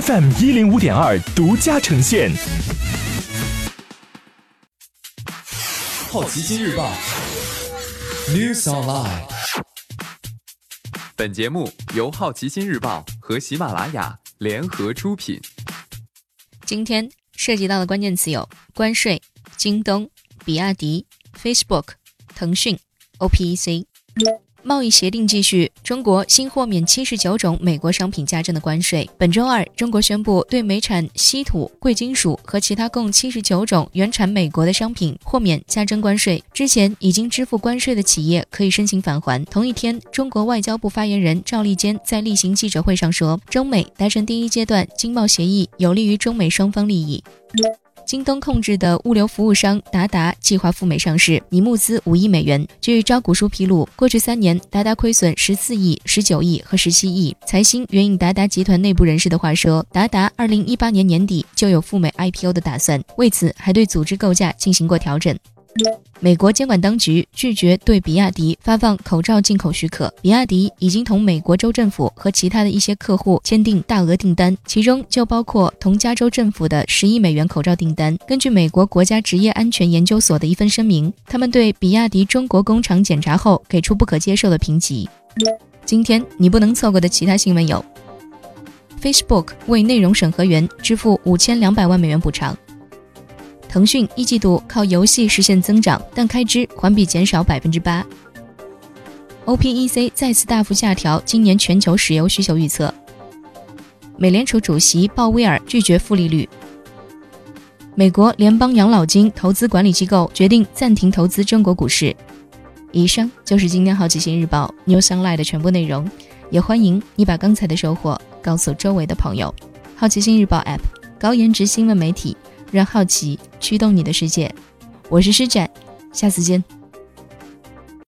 FM 一零五点二独家呈现。好奇心日报 News Online。本节目由好奇心日报和喜马拉雅联合出品。今天涉及到的关键词有关税、京东、比亚迪、Facebook、腾讯、OPEC。贸易协定继续，中国新豁免七十九种美国商品加征的关税。本周二，中国宣布对美产稀土、贵金属和其他共七十九种原产美国的商品豁免加征关税。之前已经支付关税的企业可以申请返还。同一天，中国外交部发言人赵立坚在例行记者会上说，中美达成第一阶段经贸协议，有利于中美双方利益。京东控制的物流服务商达达计划赴美上市，拟募资五亿美元。据招股书披露，过去三年达达亏损十四亿、十九亿和十七亿。财新援引达达集团内部人士的话说，达达二零一八年年底就有赴美 IPO 的打算，为此还对组织构架进行过调整。美国监管当局拒绝对比亚迪发放口罩进口许可。比亚迪已经同美国州政府和其他的一些客户签订大额订单，其中就包括同加州政府的十亿美元口罩订单。根据美国国家职业安全研究所的一份声明，他们对比亚迪中国工厂检查后给出不可接受的评级。今天你不能错过的其他新闻有：Facebook 为内容审核员支付五千两百万美元补偿。腾讯一季度靠游戏实现增长，但开支环比减少百分之八。OPEC 再次大幅下调今年全球石油需求预测。美联储主席鲍威尔拒绝负利率。美国联邦养老金投资管理机构决定暂停投资中国股市。以上就是今天好奇心日报 News Online 的全部内容，也欢迎你把刚才的收获告诉周围的朋友。好奇心日报 App，高颜值新闻媒体。让好奇驱动你的世界，我是施展，下次见。